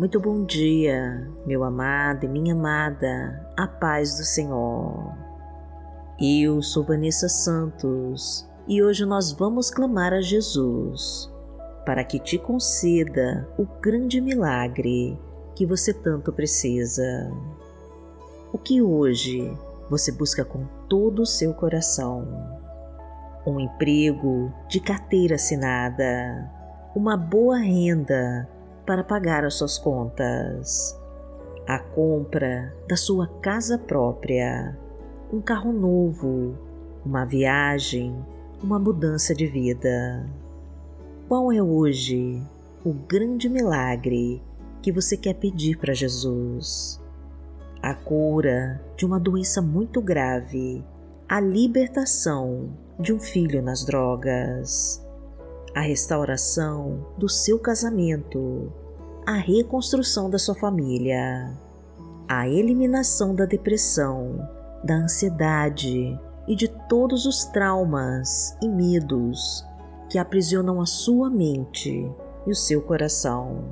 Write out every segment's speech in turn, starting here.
Muito bom dia, meu amado e minha amada, a paz do Senhor. Eu sou Vanessa Santos e hoje nós vamos clamar a Jesus para que te conceda o grande milagre que você tanto precisa. O que hoje você busca com todo o seu coração? Um emprego de carteira assinada, uma boa renda para pagar as suas contas, a compra da sua casa própria, um carro novo, uma viagem, uma mudança de vida. Qual é hoje o grande milagre que você quer pedir para Jesus? A cura de uma doença muito grave, a libertação de um filho nas drogas, a restauração do seu casamento, a reconstrução da sua família, a eliminação da depressão, da ansiedade e de todos os traumas e medos que aprisionam a sua mente e o seu coração.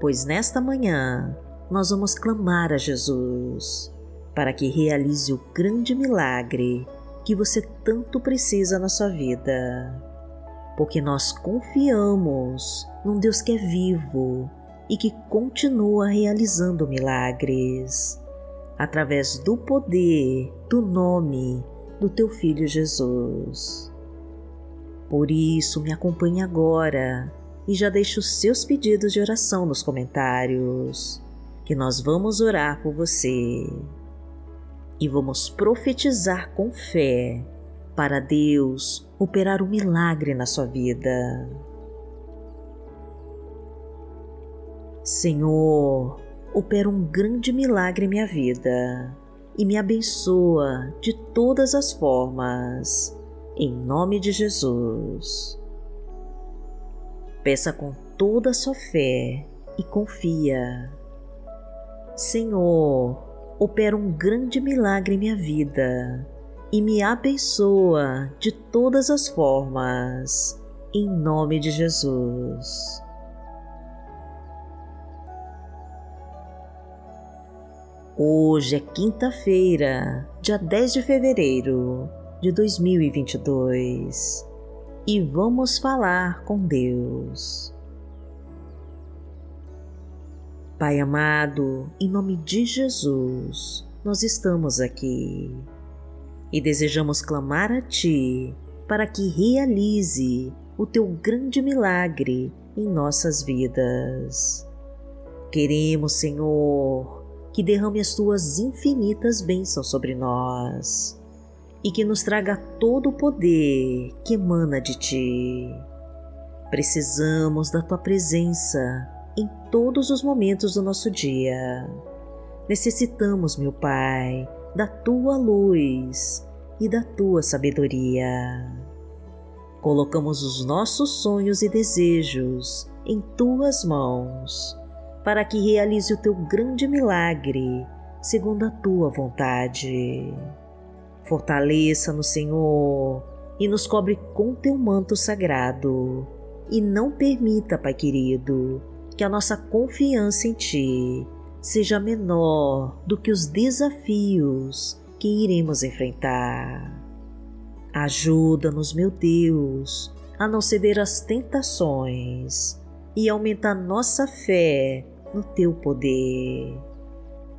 Pois nesta manhã nós vamos clamar a Jesus para que realize o grande milagre que você tanto precisa na sua vida porque nós confiamos num Deus que é vivo e que continua realizando milagres através do poder do nome do teu filho Jesus. Por isso, me acompanhe agora e já deixe os seus pedidos de oração nos comentários, que nós vamos orar por você. E vamos profetizar com fé para Deus operar um milagre na sua vida. Senhor, opera um grande milagre em minha vida e me abençoa de todas as formas, em nome de Jesus. Peça com toda a sua fé e confia. Senhor, opera um grande milagre em minha vida e me abençoa de todas as formas, em nome de Jesus. Hoje é quinta-feira, dia 10 de fevereiro de 2022 e vamos falar com Deus. Pai amado, em nome de Jesus, nós estamos aqui e desejamos clamar a Ti para que realize o Teu grande milagre em nossas vidas. Queremos, Senhor, que derrame as Tuas infinitas bênçãos sobre nós e que nos traga todo o poder que emana de Ti. Precisamos da Tua presença em todos os momentos do nosso dia. Necessitamos, meu Pai, da tua luz e da tua sabedoria. Colocamos os nossos sonhos e desejos em tuas mãos, para que realize o teu grande milagre segundo a tua vontade. Fortaleça no Senhor e nos cobre com teu manto sagrado, e não permita, Pai querido, que a nossa confiança em Ti seja menor do que os desafios que iremos enfrentar. Ajuda-nos, meu Deus, a não ceder às tentações e aumentar nossa fé no Teu poder.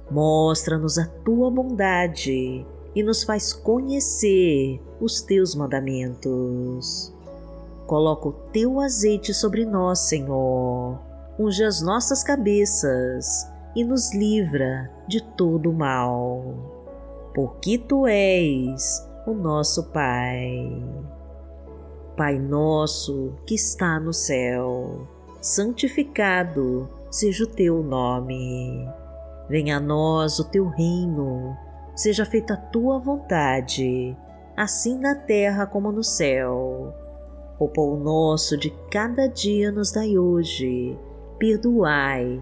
Mostra-nos a Tua bondade e nos faz conhecer os Teus mandamentos. Coloca o Teu azeite sobre nós, Senhor. Unge as nossas cabeças e nos livra de todo o mal, porque Tu és o nosso Pai. Pai nosso que está no céu, santificado seja o Teu nome. Venha a nós o Teu reino, seja feita a Tua vontade, assim na terra como no céu. O pão nosso de cada dia nos dai hoje, perdoai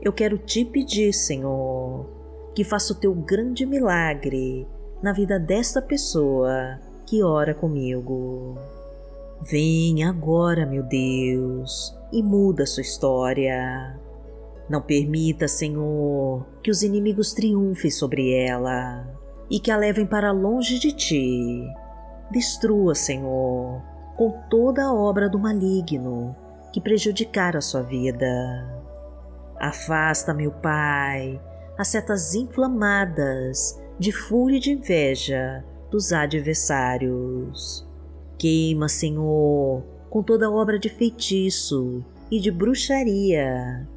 eu quero te pedir, Senhor, que faça o teu grande milagre na vida desta pessoa que ora comigo. Vem agora, meu Deus, e muda sua história. Não permita, Senhor, que os inimigos triunfem sobre ela e que a levem para longe de ti. Destrua, Senhor, com toda a obra do maligno que prejudicar a sua vida. Afasta, meu Pai, as setas inflamadas de fúria e de inveja dos adversários. Queima, Senhor, com toda obra de feitiço e de bruxaria.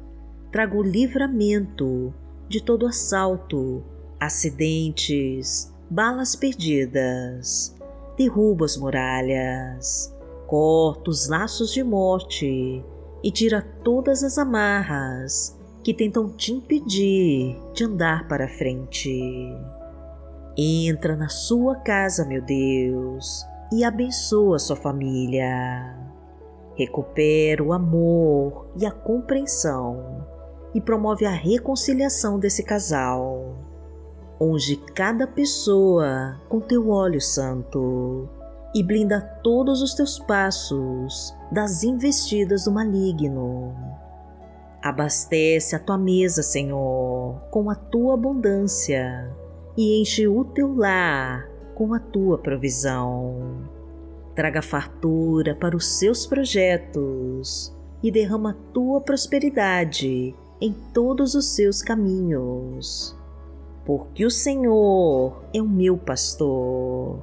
Traga o livramento de todo assalto, acidentes, balas perdidas. Derruba as muralhas, corta os laços de morte e tira todas as amarras que tentam te impedir de andar para frente. Entra na sua casa, meu Deus, e abençoa sua família. Recupera o amor e a compreensão e promove a reconciliação desse casal. Unge cada pessoa com teu óleo santo e blinda todos os teus passos das investidas do maligno. Abastece a tua mesa, Senhor, com a tua abundância e enche o teu lar com a tua provisão. Traga fartura para os seus projetos e derrama a tua prosperidade em todos os seus caminhos. Porque o Senhor é o meu pastor,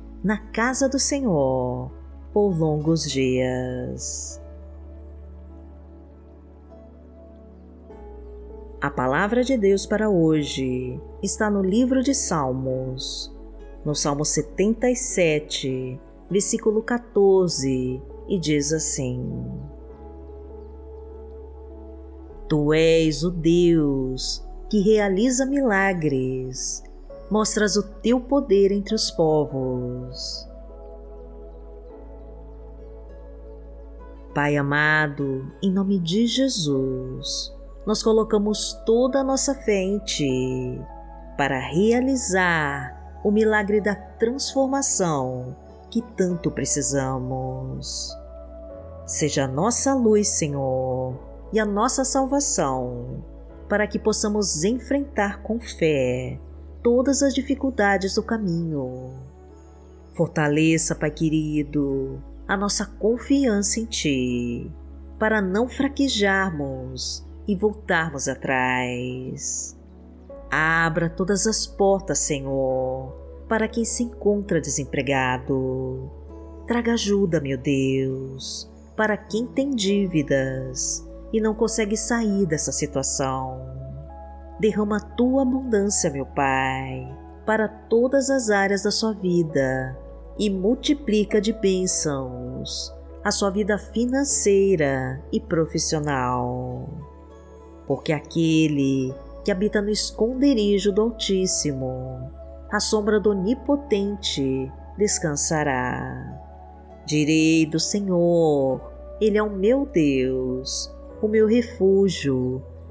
na casa do Senhor por longos dias. A palavra de Deus para hoje está no livro de Salmos, no Salmo 77, versículo 14, e diz assim: Tu és o Deus que realiza milagres, mostras o teu poder entre os povos. Pai amado, em nome de Jesus, nós colocamos toda a nossa fé em Ti para realizar o milagre da transformação que tanto precisamos. Seja a nossa luz, Senhor, e a nossa salvação, para que possamos enfrentar com fé todas as dificuldades do caminho. Fortaleça, Pai querido, a nossa confiança em Ti, para não fraquejarmos e voltarmos atrás. Abra todas as portas, Senhor, para quem se encontra desempregado. Traga ajuda, meu Deus, para quem tem dívidas e não consegue sair dessa situação. Derrama a tua abundância, meu Pai, para todas as áreas da sua vida e multiplica de bênçãos a sua vida financeira e profissional. Porque aquele que habita no esconderijo do Altíssimo, à sombra do Onipotente descansará. Direi do Senhor, Ele é o meu Deus, o meu refúgio,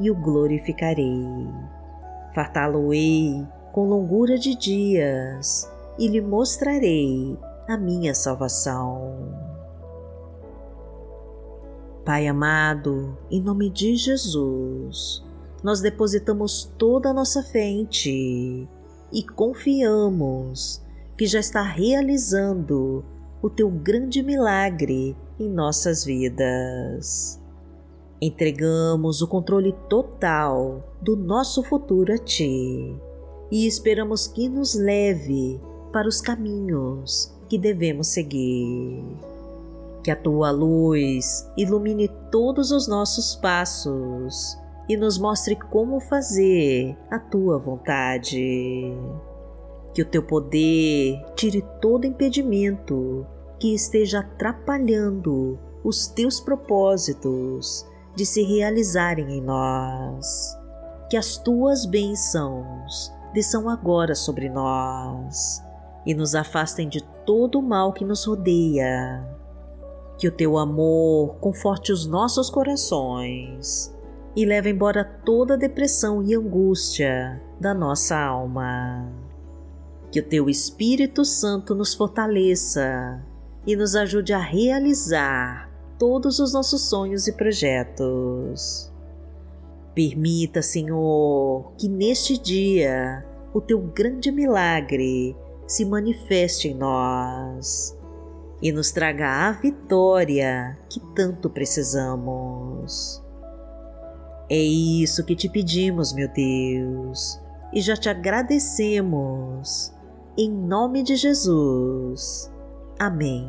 e o glorificarei. Fartá-lo-ei com longura de dias e lhe mostrarei a minha salvação. Pai amado, em nome de Jesus, nós depositamos toda a nossa fé em Ti e confiamos que já está realizando o Teu grande milagre em nossas vidas. Entregamos o controle total do nosso futuro a Ti e esperamos que nos leve para os caminhos que devemos seguir. Que a tua luz ilumine todos os nossos passos e nos mostre como fazer a tua vontade. Que o teu poder tire todo impedimento que esteja atrapalhando os teus propósitos de se realizarem em nós. Que as tuas bênçãos desçam agora sobre nós e nos afastem de todo o mal que nos rodeia. Que o teu amor conforte os nossos corações e leve embora toda depressão e angústia da nossa alma. Que o teu Espírito Santo nos fortaleça e nos ajude a realizar todos os nossos sonhos e projetos. Permita, Senhor, que neste dia o teu grande milagre se manifeste em nós e nos traga a vitória que tanto precisamos. É isso que te pedimos, meu Deus, e já te agradecemos. Em nome de Jesus. Amém.